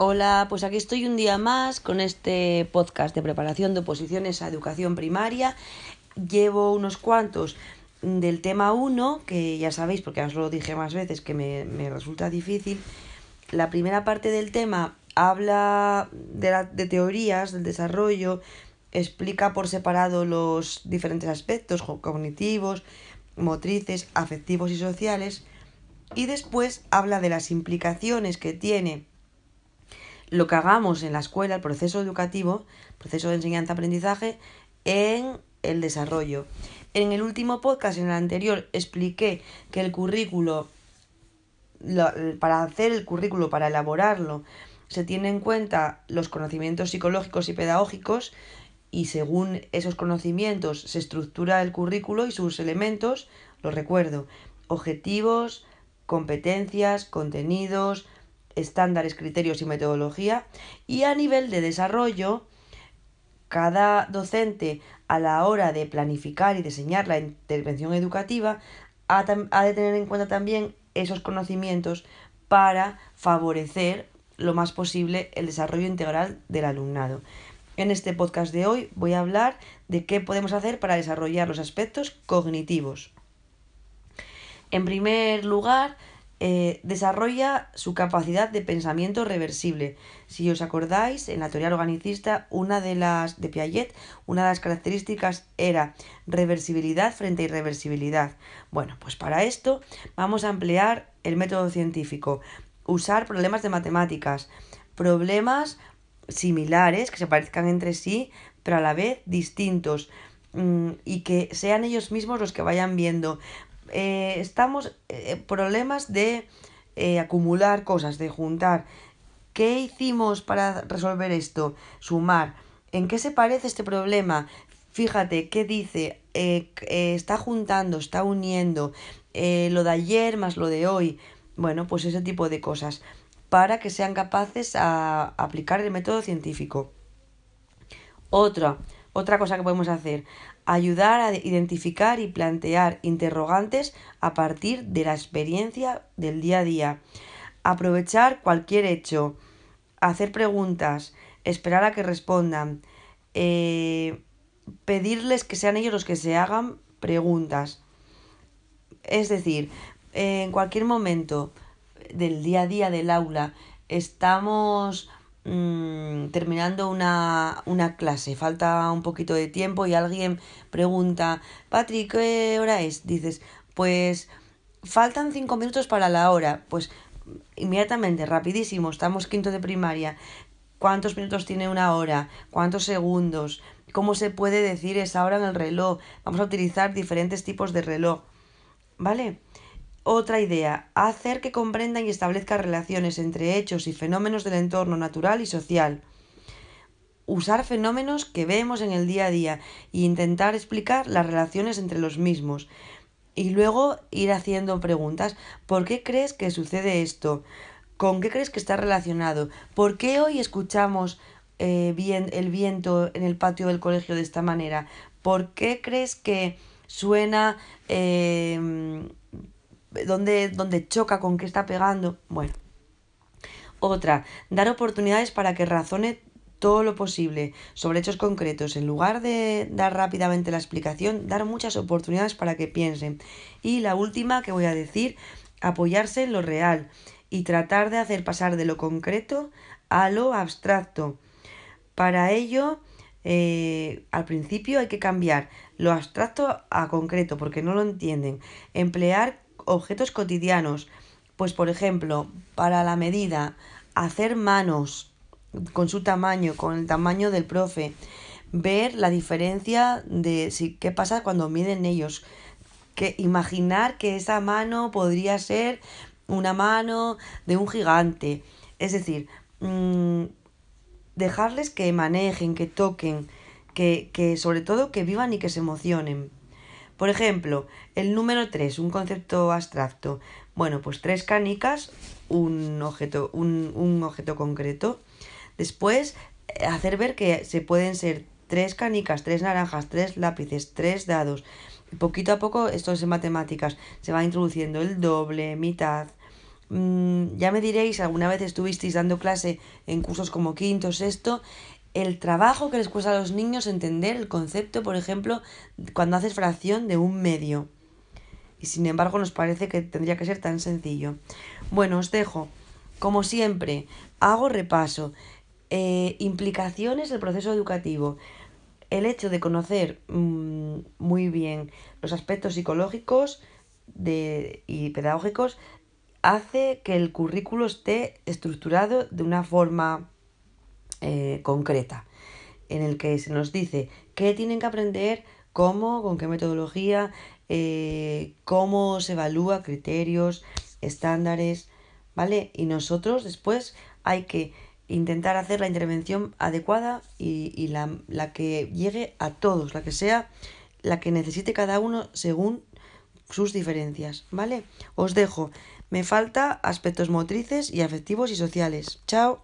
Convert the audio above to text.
Hola, pues aquí estoy un día más con este podcast de preparación de oposiciones a educación primaria. Llevo unos cuantos del tema 1, que ya sabéis, porque os lo dije más veces, que me, me resulta difícil. La primera parte del tema habla de, de teorías, del desarrollo, explica por separado los diferentes aspectos cognitivos, motrices, afectivos y sociales, y después habla de las implicaciones que tiene lo que hagamos en la escuela, el proceso educativo, proceso de enseñanza-aprendizaje, en el desarrollo. En el último podcast, en el anterior, expliqué que el currículo, para hacer el currículo, para elaborarlo, se tiene en cuenta los conocimientos psicológicos y pedagógicos y según esos conocimientos se estructura el currículo y sus elementos, lo recuerdo, objetivos, competencias, contenidos, estándares, criterios y metodología. Y a nivel de desarrollo, cada docente a la hora de planificar y diseñar la intervención educativa ha, de tener en cuenta también esos conocimientos para favorecer lo más posible el desarrollo integral del alumnado. En este podcast de hoy voy a hablar de qué podemos hacer para desarrollar los aspectos cognitivos. En primer lugar, eh, desarrolla su capacidad de pensamiento reversible. Si os acordáis, en la teoría organicista, una de las de Piaget, una de las características era reversibilidad frente a irreversibilidad. Bueno, pues para esto vamos a emplear el método científico, usar problemas de matemáticas, problemas similares que se parezcan entre sí, pero a la vez distintos mm, y que sean ellos mismos los que vayan viendo eh, estamos eh, problemas de eh, acumular cosas, de juntar. ¿Qué hicimos para resolver esto? Sumar. ¿En qué se parece este problema? Fíjate, ¿qué dice? está juntando, está uniendo lo de ayer más lo de hoy. Bueno, pues ese tipo de cosas para que sean capaces a aplicar el método científico. Otra, otra cosa que podemos hacer, ayudar a identificar y plantear interrogantes a partir de la experiencia del día a día, aprovechar cualquier hecho, hacer preguntas, esperar a que respondan, eh, pedirles que sean ellos los que se hagan preguntas. Es decir, en cualquier momento del día a día del aula estamos Mm, terminando una, una clase, falta un poquito de tiempo y alguien pregunta, Patrick, ¿qué hora es? Dices, pues faltan cinco minutos para la hora. Pues inmediatamente, rapidísimo, estamos quinto de primaria. ¿Cuántos minutos tiene una hora? ¿Cuántos segundos? ¿Cómo se puede decir esa hora en el reloj? Vamos a utilizar diferentes tipos de reloj. ¿Vale? Otra idea, hacer que comprendan y establezcan relaciones entre hechos y fenómenos del entorno natural y social. Usar fenómenos que vemos en el día a día e intentar explicar las relaciones entre los mismos. Y luego ir haciendo preguntas. ¿Por qué crees que sucede esto? ¿Con qué crees que está relacionado? ¿Por qué hoy escuchamos eh, bien el viento en el patio del colegio de esta manera? ¿Por qué crees que suena eh, dónde, choca, con qué está pegando. Bueno. Otra, dar oportunidades para que razone todo lo posible sobre hechos concretos. En lugar de dar rápidamente la explicación, dar muchas oportunidades para que piensen. Y la última que voy a decir, apoyarse en lo real y tratar de hacer pasar de lo concreto a lo abstracto. Para ello, eh, al principio hay que cambiar lo abstracto a concreto porque no lo entienden. Emplear objetos cotidianos. Pues por ejemplo, para la medida, hacer manos con su tamaño, con el tamaño del profe, ver la diferencia de si, qué pasa cuando miden ellos, que imaginar que esa mano podría ser una mano de un gigante. Es decir, mm, dejarles que manejen, que toquen, que, que sobre todo que vivan y que se emocionen. Por ejemplo, el número 3, un concepto abstracto. Bueno, pues tres canicas, un objeto, un, un objeto concreto. Después, hacer ver que se pueden ser tres canicas, tres naranjas, tres lápices, tres dados. Poquito a poco, esto es en matemáticas, se va introduciendo el doble, mitad, mm, ya me diréis, alguna vez estuvisteis dando clase en cursos como quinto, sexto, el trabajo que les cuesta a los niños entender el concepto, por ejemplo, cuando haces fracción de un medio. Y sin embargo nos parece que tendría que ser tan sencillo. Bueno, os dejo. Como siempre, hago repaso. Eh, implicaciones del proceso educativo. El hecho de conocer mm, muy bien los aspectos psicológicos de, y pedagógicos hace que el currículo esté estructurado de una forma eh, concreta, en el que se nos dice qué tienen que aprender, cómo, con qué metodología, eh, cómo se evalúa, criterios, estándares, ¿vale? Y nosotros después hay que intentar hacer la intervención adecuada y, y la, la que llegue a todos, la que sea la que necesite cada uno según sus diferencias, ¿vale? Os dejo. Me falta aspectos motrices y afectivos y sociales. Chao.